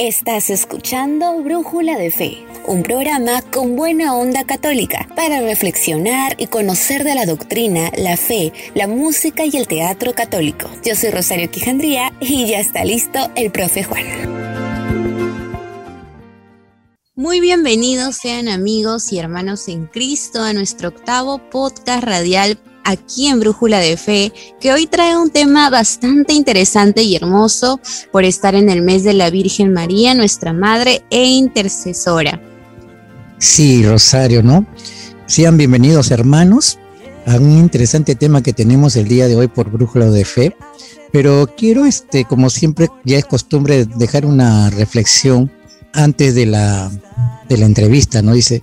Estás escuchando Brújula de Fe, un programa con buena onda católica para reflexionar y conocer de la doctrina, la fe, la música y el teatro católico. Yo soy Rosario Quijandría y ya está listo el profe Juan. Muy bienvenidos sean amigos y hermanos en Cristo a nuestro octavo podcast radial aquí en Brújula de Fe, que hoy trae un tema bastante interesante y hermoso por estar en el mes de la Virgen María, nuestra Madre e Intercesora. Sí, Rosario, ¿no? Sean bienvenidos hermanos a un interesante tema que tenemos el día de hoy por Brújula de Fe, pero quiero, este, como siempre ya es costumbre, dejar una reflexión antes de la, de la entrevista, ¿no? Dice,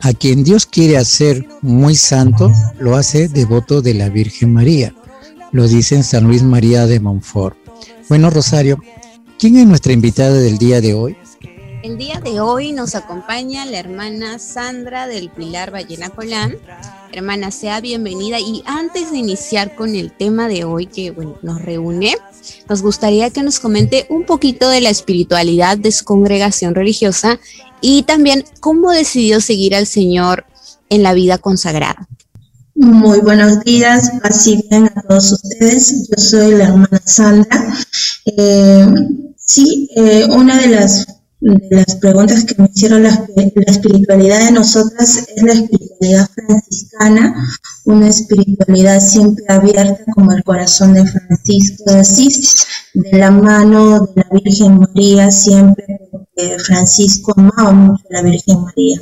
a quien Dios quiere hacer muy santo, lo hace devoto de la Virgen María. Lo dice en San Luis María de Montfort. Bueno, Rosario, ¿quién es nuestra invitada del día de hoy? El día de hoy nos acompaña la hermana Sandra del Pilar Ballena Colán. Hermana, sea bienvenida. Y antes de iniciar con el tema de hoy que nos reúne, nos gustaría que nos comente un poquito de la espiritualidad de su congregación religiosa y también cómo decidió seguir al Señor en la vida consagrada. Muy buenos días, así bien a todos ustedes. Yo soy la hermana Sandra. Eh, sí, eh, una de las, las preguntas que me hicieron la, la espiritualidad de nosotras es la espiritualidad franciscana, una espiritualidad siempre abierta como el corazón de Francisco de Asís, de la mano de la Virgen María, siempre Francisco amaba mucho a la Virgen María.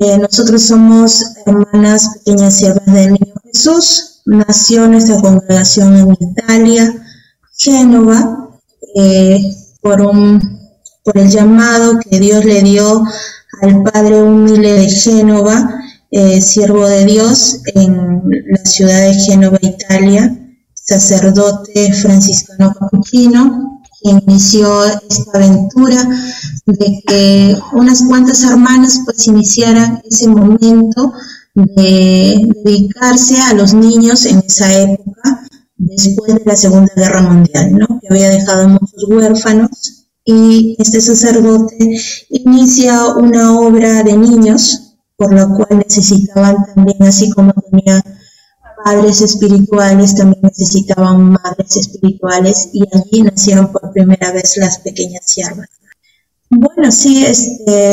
Eh, nosotros somos hermanas pequeñas siervas del Niño Jesús. Nació nuestra congregación en Italia, Génova, eh, por, un, por el llamado que Dios le dio al Padre humilde de Génova, eh, siervo de Dios en la ciudad de Génova, Italia, sacerdote franciscano capuchino, inició esta aventura de que unas cuantas hermanas pues iniciaran ese momento de dedicarse a los niños en esa época después de la Segunda Guerra Mundial, ¿no? que había dejado muchos huérfanos y este sacerdote inicia una obra de niños por la cual necesitaban también, así como tenía padres espirituales también necesitaban madres espirituales y allí nacieron por primera vez las pequeñas siervas. Bueno, sí, este,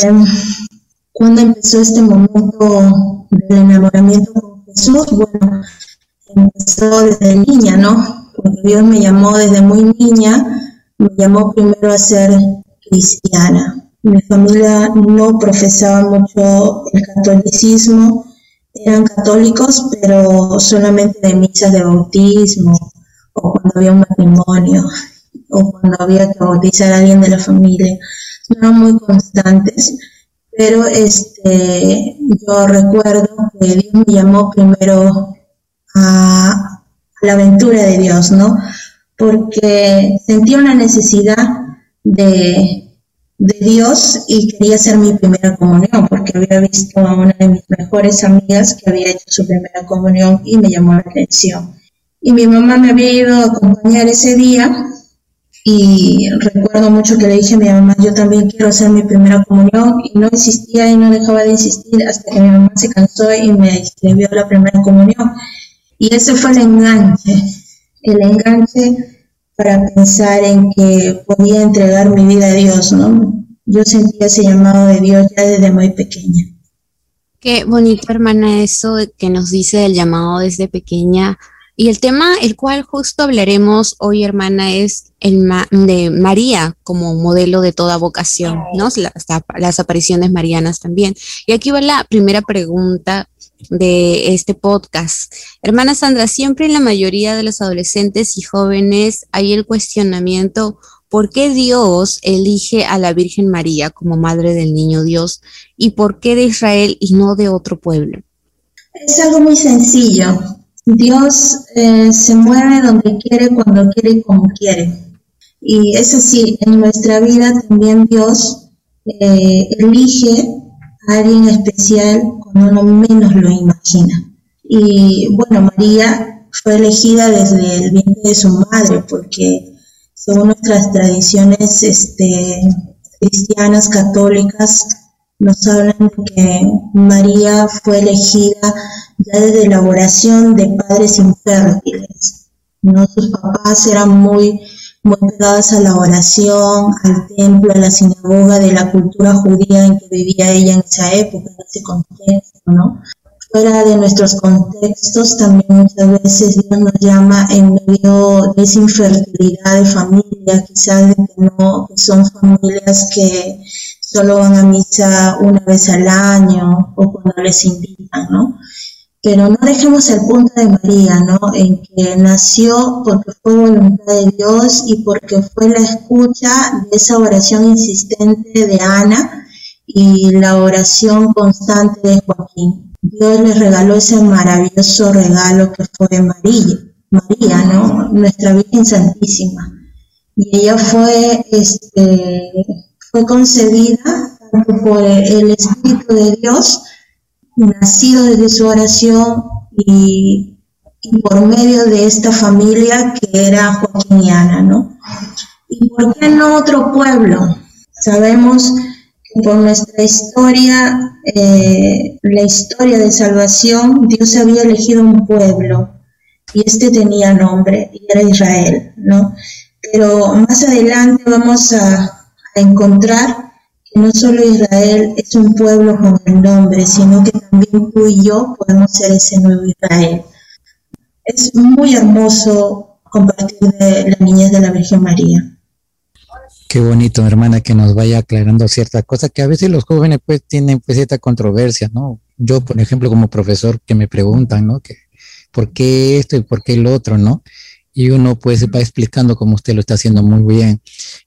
cuando empezó este momento del enamoramiento con Jesús, bueno, empezó desde niña, ¿no? Porque Dios me llamó desde muy niña, me llamó primero a ser cristiana. Mi familia no profesaba mucho el catolicismo, eran católicos, pero solamente de misas de bautismo, o cuando había un matrimonio, o cuando había que bautizar a alguien de la familia. No eran muy constantes, pero este, yo recuerdo que Dios me llamó primero a, la aventura de Dios, ¿no? Porque sentía una necesidad de de Dios y quería hacer mi primera comunión porque había visto a una de mis mejores amigas que había hecho su primera comunión y me llamó la atención. Y mi mamá me había ido a acompañar ese día y recuerdo mucho que le dije a mi mamá, yo también quiero hacer mi primera comunión y no insistía y no dejaba de insistir hasta que mi mamá se cansó y me escribió la primera comunión. Y ese fue el enganche, el enganche para pensar en que podía entregar mi vida a Dios, ¿no? Yo sentía ese llamado de Dios ya desde muy pequeña. Qué bonito, hermana, eso que nos dice el llamado desde pequeña. Y el tema, el cual justo hablaremos hoy, hermana, es el de María como modelo de toda vocación, ¿no? Las, las apariciones marianas también. Y aquí va la primera pregunta de este podcast. Hermana Sandra, siempre en la mayoría de los adolescentes y jóvenes hay el cuestionamiento, ¿por qué Dios elige a la Virgen María como Madre del Niño Dios y por qué de Israel y no de otro pueblo? Es algo muy sencillo. Dios eh, se mueve donde quiere, cuando quiere y como quiere. Y es así, en nuestra vida también Dios eh, elige alguien especial cuando uno menos lo imagina. Y bueno, María fue elegida desde el vientre de su madre porque según nuestras tradiciones este, cristianas, católicas, nos hablan de que María fue elegida ya desde la oración de padres infértiles. ¿no? Sus papás eran muy, pegados a la oración, al templo, a la sinagoga de la cultura judía en que vivía ella en esa época, en ese contexto, ¿no? fuera de nuestros contextos, también muchas veces Dios nos llama en medio de esa infertilidad de familia, quizás de que no, que son familias que solo van a misa una vez al año o cuando les invitan, ¿no? Pero no dejemos el punto de María, ¿no? En que nació porque fue voluntad de Dios y porque fue la escucha de esa oración insistente de Ana y la oración constante de Joaquín. Dios le regaló ese maravilloso regalo que fue María, María, ¿no? Nuestra Virgen Santísima. Y ella fue, este, fue concebida por el Espíritu de Dios, nacido desde su oración y, por medio de esta familia que era joaquiniana, ¿no? ¿Y por qué no otro pueblo? Sabemos por nuestra historia, eh, la historia de salvación, Dios había elegido un pueblo y este tenía nombre y era Israel, ¿no? Pero más adelante vamos a encontrar que no solo Israel es un pueblo con el nombre, sino que también tú y yo podemos ser ese nuevo Israel. Es muy hermoso compartir de la niñez de la Virgen María. Qué bonito, hermana, que nos vaya aclarando cierta cosa que a veces los jóvenes pues tienen pues cierta controversia, ¿no? Yo, por ejemplo, como profesor que me preguntan, ¿no? Que, ¿Por qué esto y por qué el otro, no? Y uno pues va explicando como usted lo está haciendo muy bien.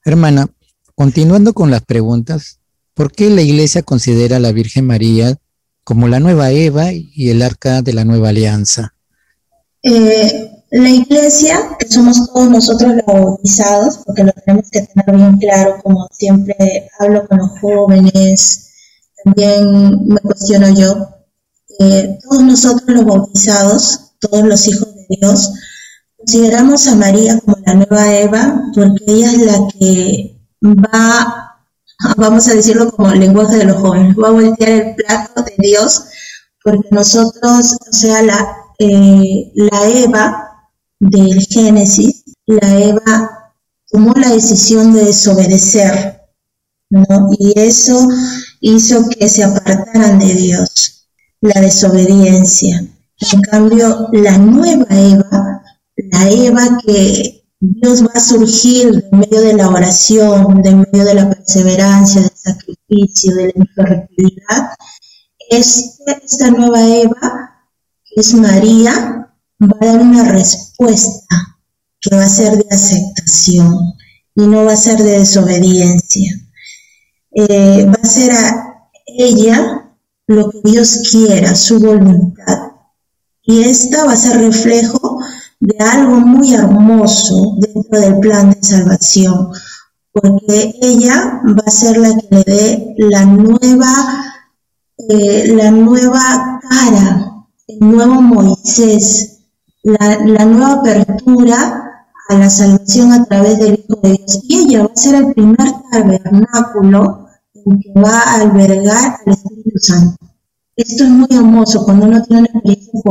Hermana, continuando con las preguntas, ¿por qué la iglesia considera a la Virgen María como la nueva Eva y el arca de la nueva alianza? Eh, la iglesia, que somos todos nosotros los bautizados, porque lo tenemos que tener bien claro, como siempre hablo con los jóvenes, también me cuestiono yo, eh, todos nosotros los bautizados, todos los hijos de Dios, consideramos a María como la nueva Eva, porque ella es la que va, vamos a decirlo como lenguaje de los jóvenes, va a voltear el plato de Dios, porque nosotros, o sea, la, eh, la Eva, del Génesis, la Eva tomó la decisión de desobedecer, ¿no? Y eso hizo que se apartaran de Dios, la desobediencia. En cambio, la nueva Eva, la Eva que Dios va a surgir en medio de la oración, de medio de la perseverancia, del sacrificio, de la infertilidad, esta nueva Eva, es María, va a dar una respuesta que va a ser de aceptación y no va a ser de desobediencia. Eh, va a ser a ella lo que Dios quiera, su voluntad. Y esta va a ser reflejo de algo muy hermoso dentro del plan de salvación, porque ella va a ser la que le dé la nueva, eh, la nueva cara, el nuevo Moisés, la, nueva apertura a la salvación a través del Hijo de Dios. Y ella va a ser el primer tabernáculo en que va a albergar al Espíritu Santo. Esto es muy hermoso cuando uno tiene una experiencia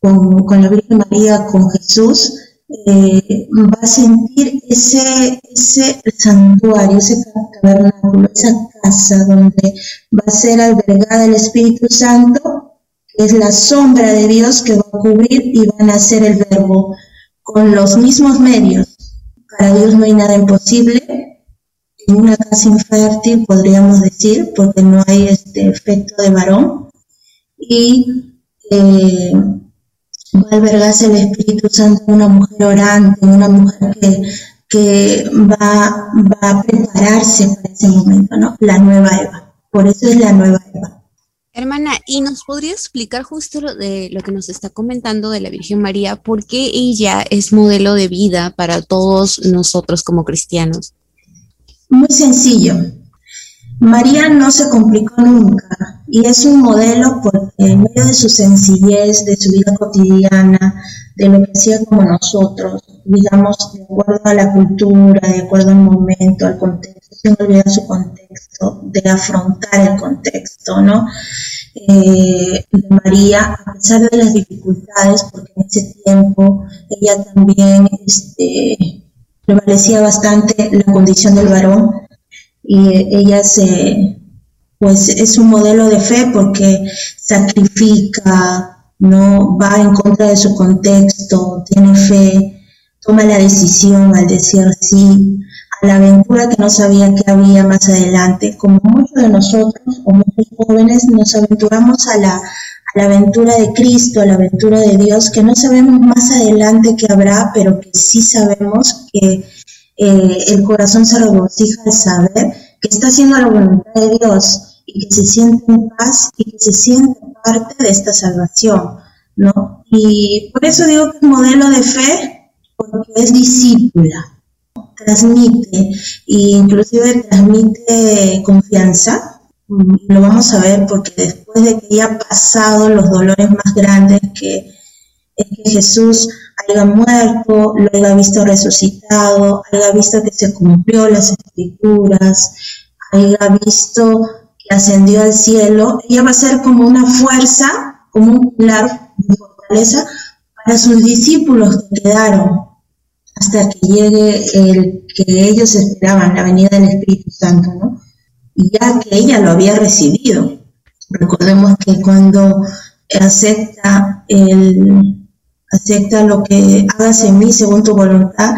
con, la Virgen María, con Jesús, eh, va a sentir ese, ese santuario, ese tabernáculo, esa casa donde va a ser albergada el Espíritu Santo es la sombra de Dios que va a cubrir y va a nacer el verbo con los mismos medios. Para Dios no hay nada imposible. En una casa infértil podríamos decir, porque no hay este efecto de varón. Y eh, va a albergarse el Espíritu Santo en una mujer orante, una mujer que, que va, va a prepararse para ese momento, ¿no? La nueva Eva. Por eso es la nueva Eva. Hermana, ¿y nos podría explicar justo lo de lo que nos está comentando de la Virgen María? ¿Por qué ella es modelo de vida para todos nosotros como cristianos? Muy sencillo. María no se complicó nunca y es un modelo porque en medio de su sencillez, de su vida cotidiana, de lo que hacía como nosotros, digamos, de acuerdo a la cultura, de acuerdo al momento, al contexto, sin olvidar su contexto, de afrontar el contexto, ¿no? Eh, María, a pesar de las dificultades, porque en ese tiempo ella también este, prevalecía bastante la condición del varón y ella se, pues es un modelo de fe porque sacrifica, no va en contra de su contexto, tiene fe, toma la decisión al decir sí a la aventura que no sabía que había más adelante, como muchos de nosotros o muchos jóvenes nos aventuramos a la, aventura de Cristo, a la aventura de Dios, que no sabemos más adelante qué habrá, pero que sí sabemos que eh, el corazón se regocija al saber que está haciendo la voluntad de Dios y que se siente en paz y que se siente parte de esta salvación, ¿no? Y por eso digo que es modelo de fe, porque es discípula, transmite, e inclusive transmite confianza, lo vamos a ver porque después de que haya pasado los dolores más grandes que es que Jesús haya muerto, lo haya visto resucitado, haya visto que se cumplió las escrituras, haya visto ascendió al cielo, ella va a ser como una fuerza, como un pilar de fortaleza para sus discípulos que quedaron hasta que llegue el que ellos esperaban, la venida del Espíritu Santo, ¿no? Y ya que ella lo había recibido. Recordemos que cuando acepta el, acepta lo que hagas en mí según tu voluntad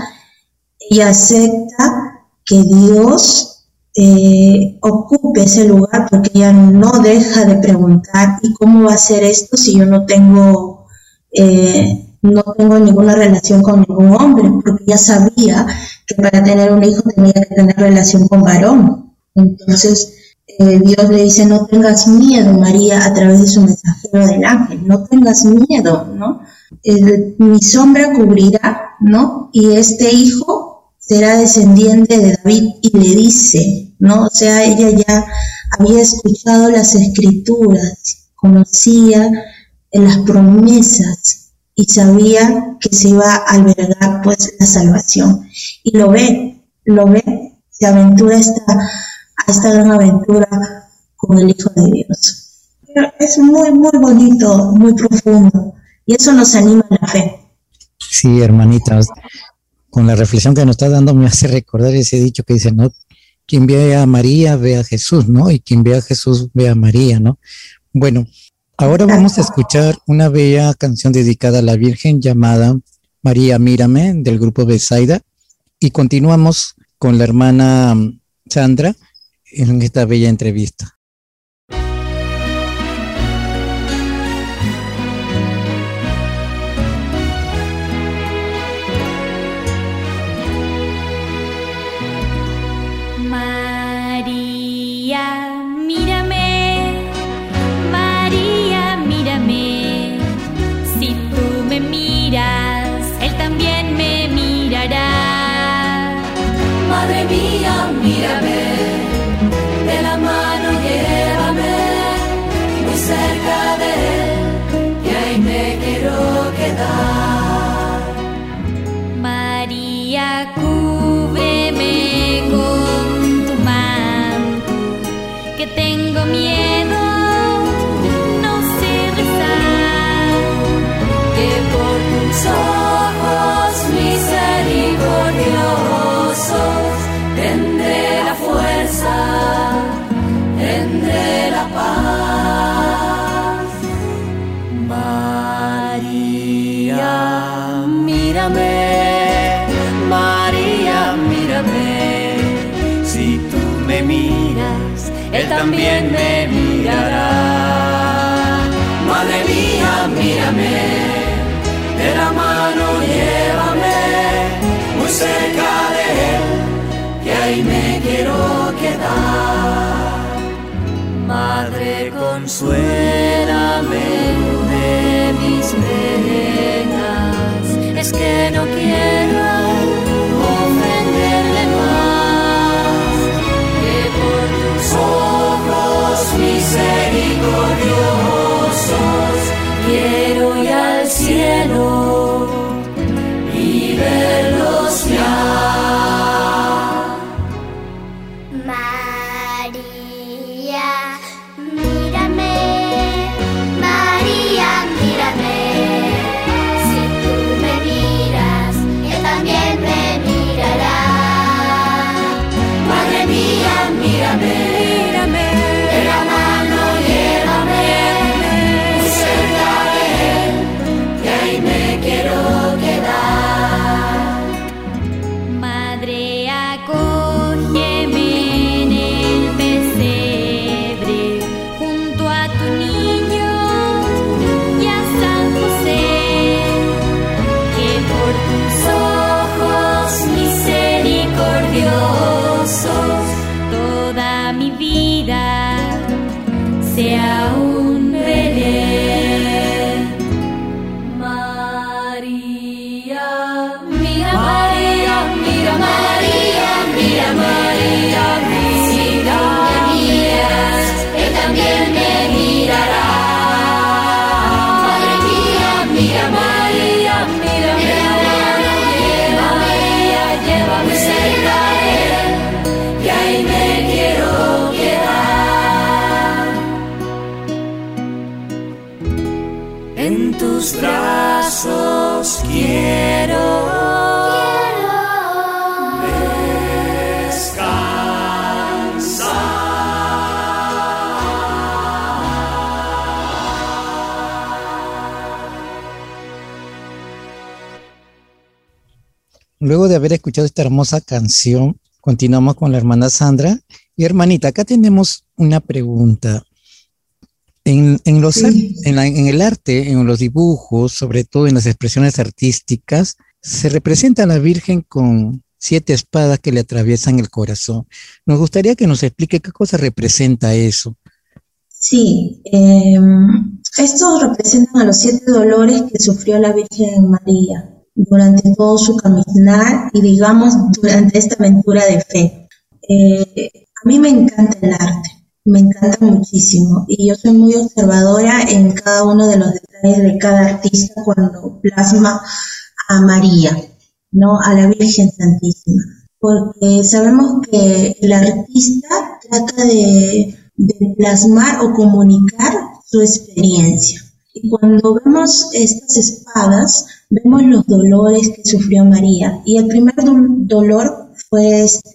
y acepta que Dios eh, ocupe ese lugar porque ella no deja de preguntar y cómo va a ser esto si yo no tengo eh, no tengo ninguna relación con ningún hombre porque ya sabía que para tener un hijo tenía que tener relación con varón. Entonces eh, Dios le dice no tengas miedo María a través de su mensajero del ángel. No tengas miedo no mi sombra cubrirá, ¿no? Y este hijo será descendiente de David y le dice, ¿no? O sea, ella ya había escuchado las escrituras, conocía las promesas y sabía que se iba a albergar pues la salvación. Y lo ve, lo ve, se aventura esta, a esta gran aventura con el Hijo de Dios. Pero es muy, muy bonito, muy profundo. Y eso nos anima a la fe. Sí, hermanitas, con la reflexión que nos está dando me hace recordar ese dicho que dice, ¿no? Quien ve a María ve a Jesús, ¿no? Y quien ve a Jesús ve a María, ¿no? Bueno, ahora vamos a escuchar una bella canción dedicada a la Virgen llamada María Mírame del grupo Besaida y continuamos con la hermana Sandra en esta bella entrevista. También me mirará. Madre mía, mírame, de la mano llévame, muy cerca de él, que ahí me quiero quedar. Madre, consuélame de mis penas, es que no quiero Luego de haber escuchado esta hermosa canción, continuamos con la hermana Sandra. Y hermanita, acá tenemos una pregunta. En, en los, Sí. en, la- en el arte, en los dibujos, sobre todo en las expresiones artísticas, se representa a la Virgen con siete espadas que le atraviesan el corazón. Nos gustaría que nos explique qué cosa representa eso. Sí, eh, estos representan a los siete dolores que sufrió la Virgen María durante todo su caminar y digamos durante esta aventura de fe. Eh, a mí me encanta el arte, me encanta muchísimo y yo soy muy observadora en cada uno de los detalles de cada artista cuando plasma a María, ¿no? A la Virgen Santísima. Porque sabemos que el artista trata de, de plasmar o comunicar su experiencia. Y cuando vemos estas espadas, vemos los dolores que sufrió María. Y el primer dol- dolor fue este,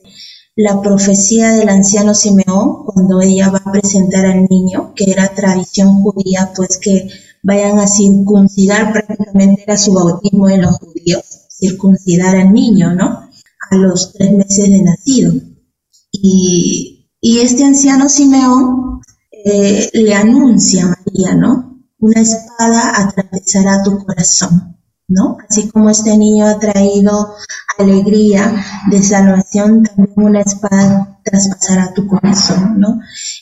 la profecía del anciano Simeón cuando ella va a presentar al niño, que era tradición judía, pues que vayan a circuncidar, prácticamente era su bautismo de los judíos, circuncidar al niño, ¿no? A los tres meses de nacido. Y, y este anciano Simeón eh, le anuncia a María, ¿no? Una espada atravesará tu corazón, ¿no? Así como este niño ha traído alegría de salvación, también una espada traspasará tu corazón, ¿no?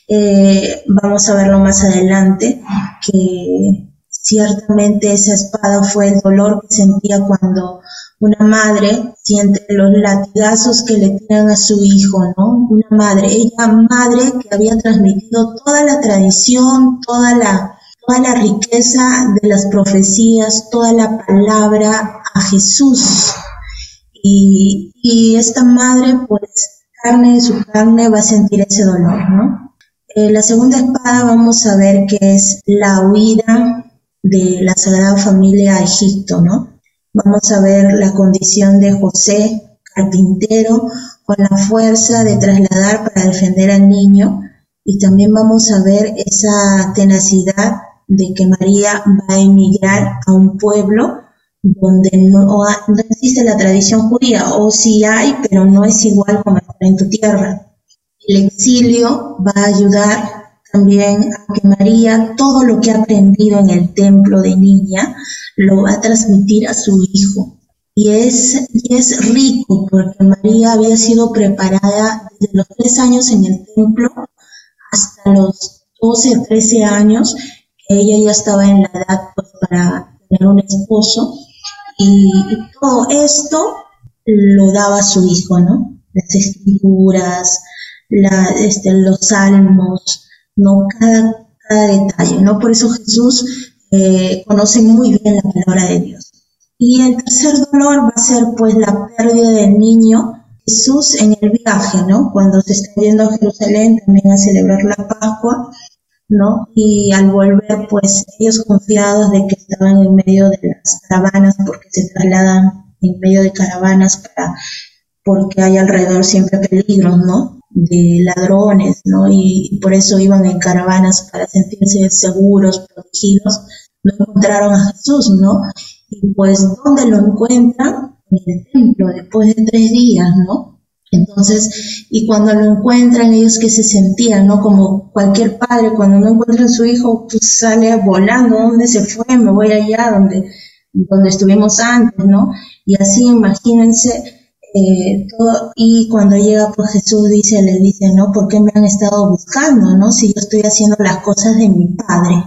Eh, vamos a verlo más adelante, que ciertamente esa espada fue el dolor que sentía cuando una madre siente los latigazos que le tiran a su hijo, ¿no? Una madre, ella madre que había transmitido toda la tradición, toda la, toda la riqueza de las profecías, toda la palabra a Jesús. Y, esta madre, pues, carne de su carne va a sentir ese dolor, ¿no? Eh, la segunda espada vamos a ver que es la huida de la Sagrada Familia a Egipto, ¿no? Vamos a ver la condición de José, carpintero, con la fuerza de trasladar para defender al niño. Y también vamos a ver esa tenacidad de que María va a emigrar a un pueblo donde no, no existe la tradición judía, o sí hay, pero no es igual como estar en tu tierra. El exilio va a ayudar también a que María todo lo que ha aprendido en el templo de niña lo va a transmitir a su hijo. Y es, y es rico porque María había sido preparada desde los tres años en el templo hasta los 12, 13 años, ella ya estaba en la edad pues, para tener un esposo. Y, todo esto lo daba su hijo, ¿no? Las escrituras, este, los salmos, ¿no? Cada, cada detalle, ¿no? Por eso Jesús eh, conoce muy bien la palabra de Dios. Y el tercer dolor va a ser pues la pérdida del niño Jesús en el viaje, ¿no? Cuando se está yendo a Jerusalén también a celebrar la Pascua, ¿no? Y al volver, pues ellos confiados de que estaban en medio de las caravanas, porque se trasladan en medio de caravanas para, porque hay alrededor siempre peligros, ¿no? De ladrones, ¿no? Y, y por eso iban en caravanas para sentirse seguros, protegidos. No encontraron a Jesús, ¿no? Y pues, ¿dónde lo encuentran? En el templo, después de tres días, ¿no? Entonces, y cuando lo encuentran, ellos que se sentían, ¿no? Como cualquier padre, cuando no encuentra a su hijo, pues sale volando, ¿dónde se fue? Me voy allá donde, donde estuvimos antes, ¿no? Y así, imagínense, eh, todo, y cuando llega pues Jesús dice, le dice, ¿no? ¿Por qué me han estado buscando, no? Si yo estoy haciendo las cosas de mi Padre,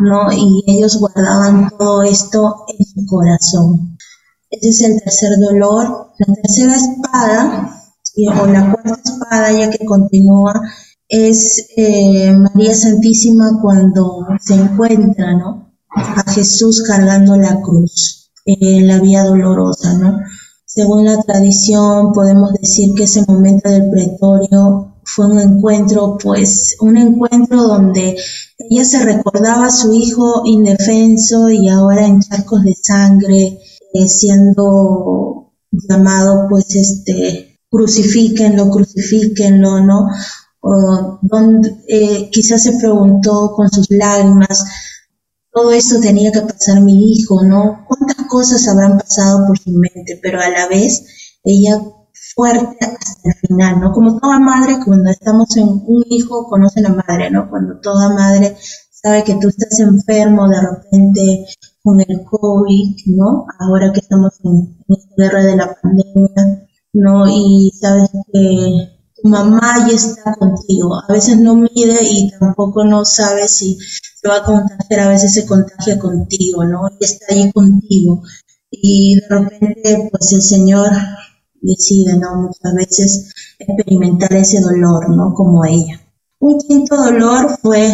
¿no? Y ellos guardaban todo esto en su corazón. Ese es el tercer dolor. La tercera espada, o la cuarta espada, ya que continúa, es eh, María Santísima cuando se encuentra. A Jesús cargando la cruz en la vía dolorosa, ¿no? Según la tradición, podemos decir que ese momento del pretorio fue un encuentro, pues, un encuentro donde ella se recordaba a su hijo indefenso y ahora en charcos de sangre, eh, siendo llamado, pues, este, crucifíquenlo, crucifíquenlo, ¿no? Donde, eh, quizás se preguntó con sus lágrimas, todo esto tenía que pasar mi hijo, ¿no? ¿Cuántas cosas habrán pasado por su mente? Pero a la vez, ella fuerte hasta el final, ¿no? Como toda madre, cuando estamos en un hijo, conoce a la madre, ¿no? Cuando toda madre sabe que tú estás enfermo de repente con el COVID, ¿no? Ahora que estamos en, en guerra de la pandemia, ¿no? Y sabes que tu mamá ya está contigo. A veces no mide y tampoco no sabe si se va a contagiar, a veces se contagia contigo, ¿no? Y está ahí contigo. Y de repente, pues el Señor decide, ¿no? Muchas veces experimentar ese dolor, ¿no? Como ella. Un quinto dolor fue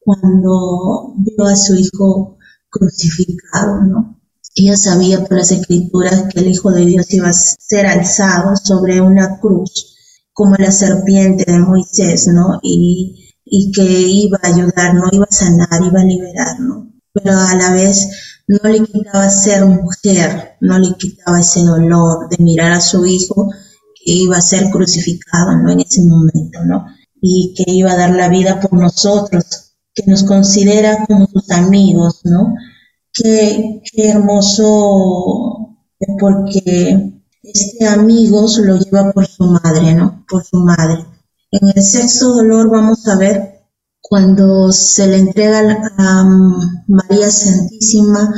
cuando vio a su hijo crucificado, ¿no? Ella sabía por las escrituras que el Hijo de Dios iba a ser alzado sobre una cruz como la serpiente de Moisés, ¿no? Y, y que iba a ayudar, no iba a sanar, iba a liberar, ¿no? Pero a la vez no le quitaba ser mujer, no le quitaba ese dolor de mirar a su hijo que iba a ser crucificado, ¿no? En ese momento, ¿no? Y que iba a dar la vida por nosotros, que nos considera como sus amigos, ¿no? Qué, hermoso, porque este amigo se lo lleva por su madre, ¿no? Por su madre. En el sexto dolor vamos a ver cuando se le entrega a María Santísima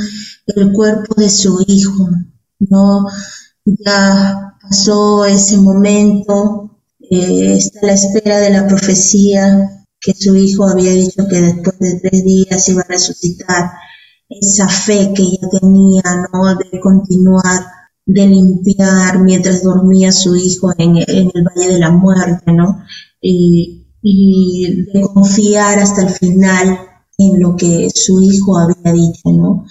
el cuerpo de su hijo, ¿no? Ya pasó ese momento, eh, está la espera de la profecía que su hijo había dicho que después de tres días iba a resucitar, esa fe que ella tenía, ¿no? De continuar de limpiar mientras dormía su hijo en, el Valle de la Muerte, ¿no? Y, de confiar hasta el final en lo que su hijo había dicho, ¿no?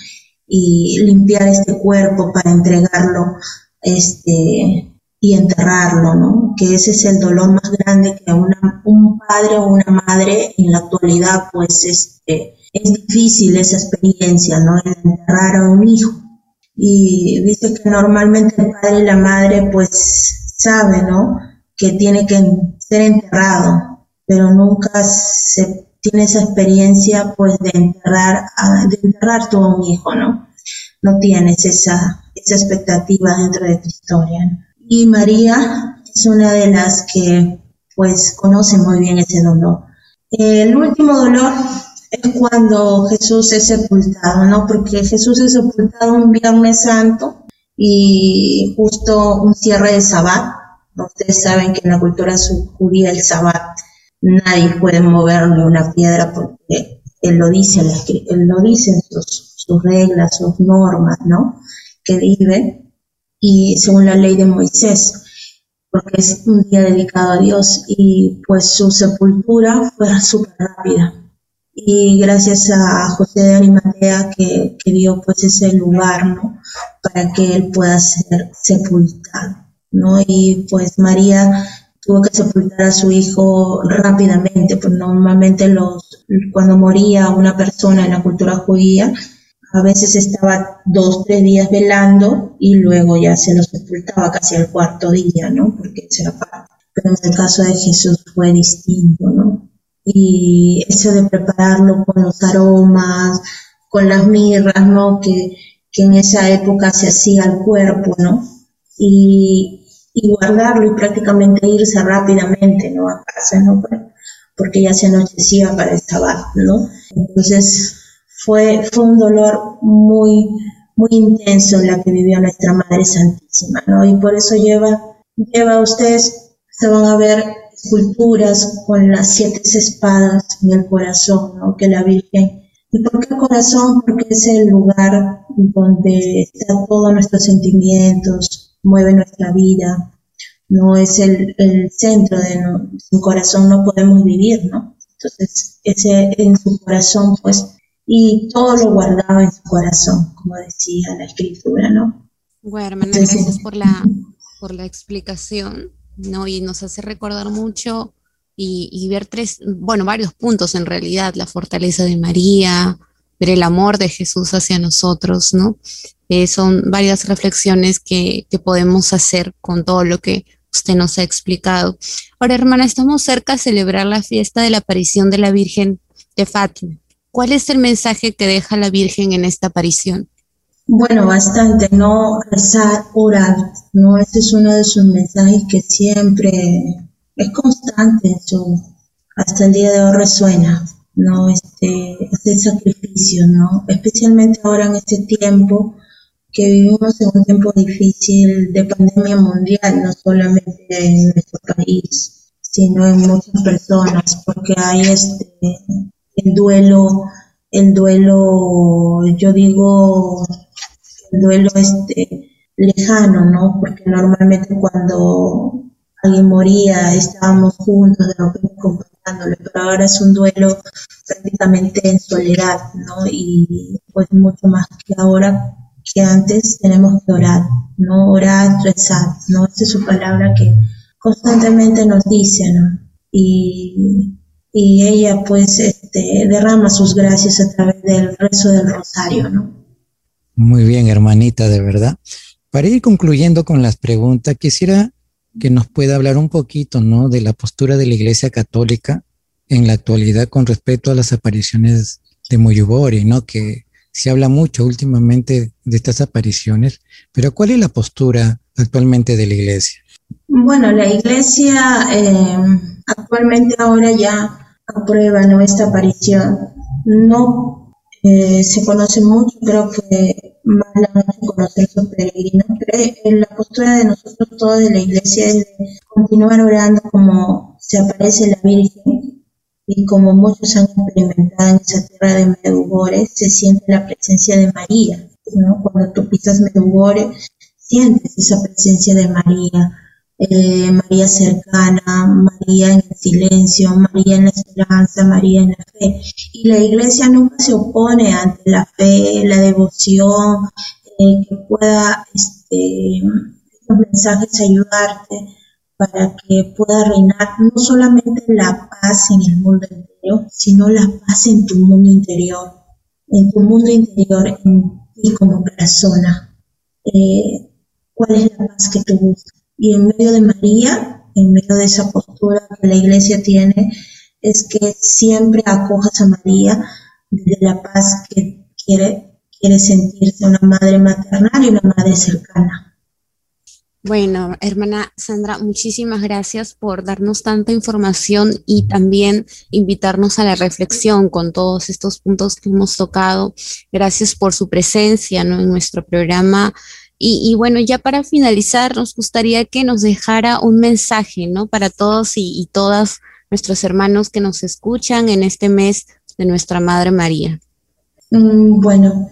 Y limpiar este cuerpo para entregarlo, este, y enterrarlo, ¿no? Que ese es el dolor más grande que un padre o una madre en la actualidad, pues, este, es difícil esa experiencia, ¿no? Enterrar a un hijo y dice que normalmente el padre y la madre pues sabe, ¿no? Que tiene que ser enterrado, pero nunca se tiene esa experiencia pues de enterrar, a, de enterrar a un hijo, ¿no? No tienes esa, esa expectativa dentro de tu historia. Y María es una de las que pues conoce muy bien ese dolor. El último dolor es cuando Jesús es sepultado, ¿no? Porque Jesús es sepultado un Viernes Santo y justo un cierre de Sabbat. Ustedes saben que en la cultura judía el Sabbat nadie puede moverle una piedra porque él lo dice, él lo en sus, sus reglas, sus normas, ¿no? Que vive y según la ley de Moisés porque es un día dedicado a Dios y pues su sepultura fue súper rápida y gracias a José de Arimatea que, dio pues ese lugar, ¿no? Para que él pueda ser sepultado, ¿no? Y pues María tuvo que sepultar a su hijo rápidamente, pues normalmente los, cuando moría una persona en la cultura judía, a veces estaba dos, tres días velando y luego ya se lo sepultaba casi al cuarto día, ¿no? Porque era para. Pero en el caso de Jesús fue distinto, ¿no? Y eso de prepararlo con los aromas, con las mirras, ¿no? Que, que en esa época se hacía al cuerpo, ¿no? Y, y, guardarlo y prácticamente irse rápidamente, ¿no? A casa, ¿no? Porque ya se anochecía para el sábado, ¿no? Entonces fue, fue un dolor muy, muy intenso la que vivió nuestra Madre Santísima, ¿no? Y por eso lleva, lleva ustedes, se van a ver esculturas con las siete espadas en el corazón, ¿no? Que la Virgen ¿Y por qué corazón? Porque es el lugar donde están todos nuestros sentimientos, mueve nuestra vida, no es el, centro de su corazón no podemos vivir, ¿no? Entonces, ese en su corazón, pues, y todo lo guardaba en su corazón, como decía la escritura, ¿no? Bueno, hermana, gracias por la, por la explicación, ¿no? Y nos hace recordar mucho y, ver tres, bueno, varios puntos en realidad, la fortaleza de María, ver el amor de Jesús hacia nosotros, ¿no? Eh, son varias reflexiones que, que, podemos hacer con todo lo que usted nos ha explicado. Ahora, hermana, estamos cerca de celebrar la fiesta de la aparición de la Virgen de Fátima. ¿Cuál es el mensaje que deja la Virgen en esta aparición? Bueno, bastante, ¿no? Rezar, orar, ¿no? Ese es uno de sus mensajes que siempre es constante su, hasta el día de hoy resuena, ¿no? Este, este sacrificio, ¿no? Especialmente ahora en este tiempo que vivimos en un tiempo difícil de pandemia mundial, no solamente en nuestro país, sino en muchas personas, porque hay este, el duelo, el duelo, yo digo, el duelo este, lejano, ¿no? Porque normalmente cuando alguien moría, estábamos juntos, de pero ahora es un duelo prácticamente en soledad, ¿no? Y pues mucho más que ahora que antes tenemos que orar, ¿no? Orar, rezar, ¿no? Esa es su palabra que constantemente nos dice, ¿no? Y, y ella pues este, derrama sus gracias a través del rezo del rosario, ¿no? Muy bien, hermanita, de verdad. Para ir concluyendo con las preguntas, quisiera que nos pueda hablar un poquito, ¿no? De la postura de la Iglesia Católica en la actualidad con respecto a las apariciones de Moyubori, ¿no? Que se habla mucho últimamente de estas apariciones, pero ¿cuál es la postura actualmente de la Iglesia? Bueno, la Iglesia eh, actualmente ahora ya aprueba ¿no? esta aparición. No eh, se conoce mucho, creo que más la noche conocer su peregrino, pero la postura de nosotros todos de la iglesia es de continuar orando como se aparece la Virgen y como muchos han experimentado en esa tierra de Medugore, se siente la presencia de María. Cuando tú pisas Medugore, sientes esa presencia de María. Eh, María cercana, María en el silencio, María en la esperanza, María en la fe. Y la iglesia nunca se opone ante la fe, la devoción, eh, que pueda este, estos mensajes ayudarte para que pueda reinar no solamente la paz en el mundo entero, sino la paz en tu mundo interior, en tu mundo interior, en ti como persona. Eh, ¿Cuál es la paz que tú buscas? Y en medio de María, en medio de esa postura que la iglesia tiene, es que siempre acojas a María de la paz que quiere, quiere sentirse una madre maternal y una madre cercana. Bueno, hermana Sandra, muchísimas gracias por darnos tanta información y también invitarnos a la reflexión con todos estos puntos que hemos tocado. Gracias por su presencia en nuestro programa y, bueno, ya para finalizar, nos gustaría que nos dejara un mensaje, ¿no? Para todos y, todas nuestros hermanos que nos escuchan en este mes de nuestra Madre María. Mm, bueno,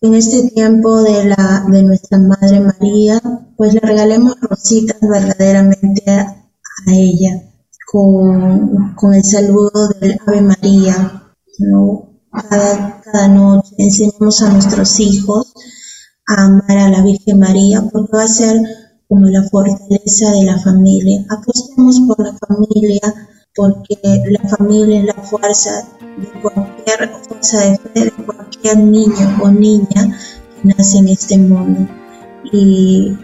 en este tiempo de, la, de nuestra Madre María, pues le regalemos rositas verdaderamente a, ella, con, con, el saludo del Ave María, ¿no? Cada, cada noche enseñamos a nuestros hijos amar a la Virgen María porque va a ser como la fortaleza de la familia. Apostemos por la familia porque la familia es la fuerza de cualquier fuerza de fe de cualquier niño o niña que nace en este mundo. Y,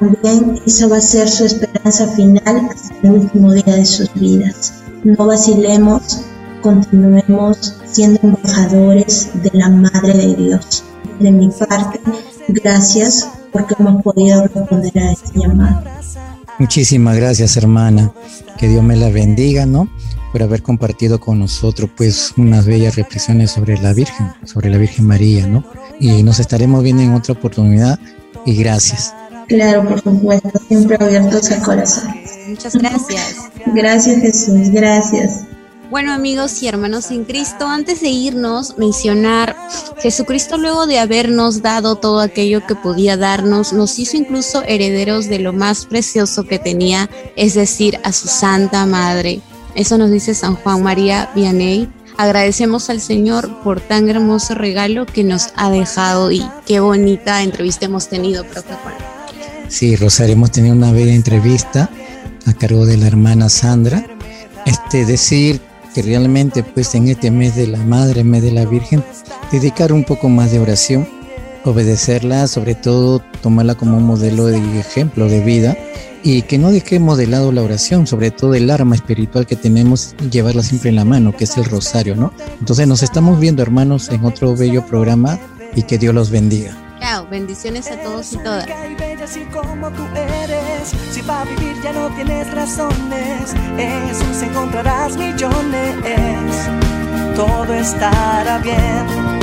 también esa va a ser su esperanza final hasta el último día de sus vidas. No vacilemos, continuemos siendo embajadores de la Madre de Dios. De mi parte, Gracias porque hemos podido responder a este llamado. Muchísimas gracias, hermana. Que Dios me la bendiga, ¿no? por haber compartido con nosotros pues unas bellas reflexiones sobre la Virgen, sobre la Virgen María, ¿no? Y nos estaremos viendo en otra oportunidad y gracias. Claro, por supuesto, siempre abiertos al corazón. Muchas gracias. Gracias Jesús, gracias. Bueno amigos y hermanos en Cristo, antes de irnos, mencionar, Jesucristo luego de habernos dado todo aquello que podía darnos, nos hizo incluso herederos de lo más precioso que tenía, es decir, a su Santa Madre. Eso nos dice San Juan María Vianney. Agradecemos al Señor por tan hermoso regalo que nos ha dejado y qué bonita entrevista hemos tenido, profe Juan. Sí, Rosario, hemos tenido una bella entrevista a cargo de la hermana Sandra. Este, decir que realmente pues en este mes de la Madre, mes de la Virgen, dedicar un poco más de oración, obedecerla, sobre todo tomarla como un modelo de ejemplo de vida y que no dejemos de lado la oración, sobre todo el arma espiritual que tenemos, llevarla siempre en la mano, que es el rosario, ¿no? Entonces nos estamos viendo hermanos en otro bello programa y que Dios los bendiga. Chao, bendiciones a todos y todas. Así como tú eres, si para vivir ya no tienes razones, en Jesús encontrarás millones, todo estará bien.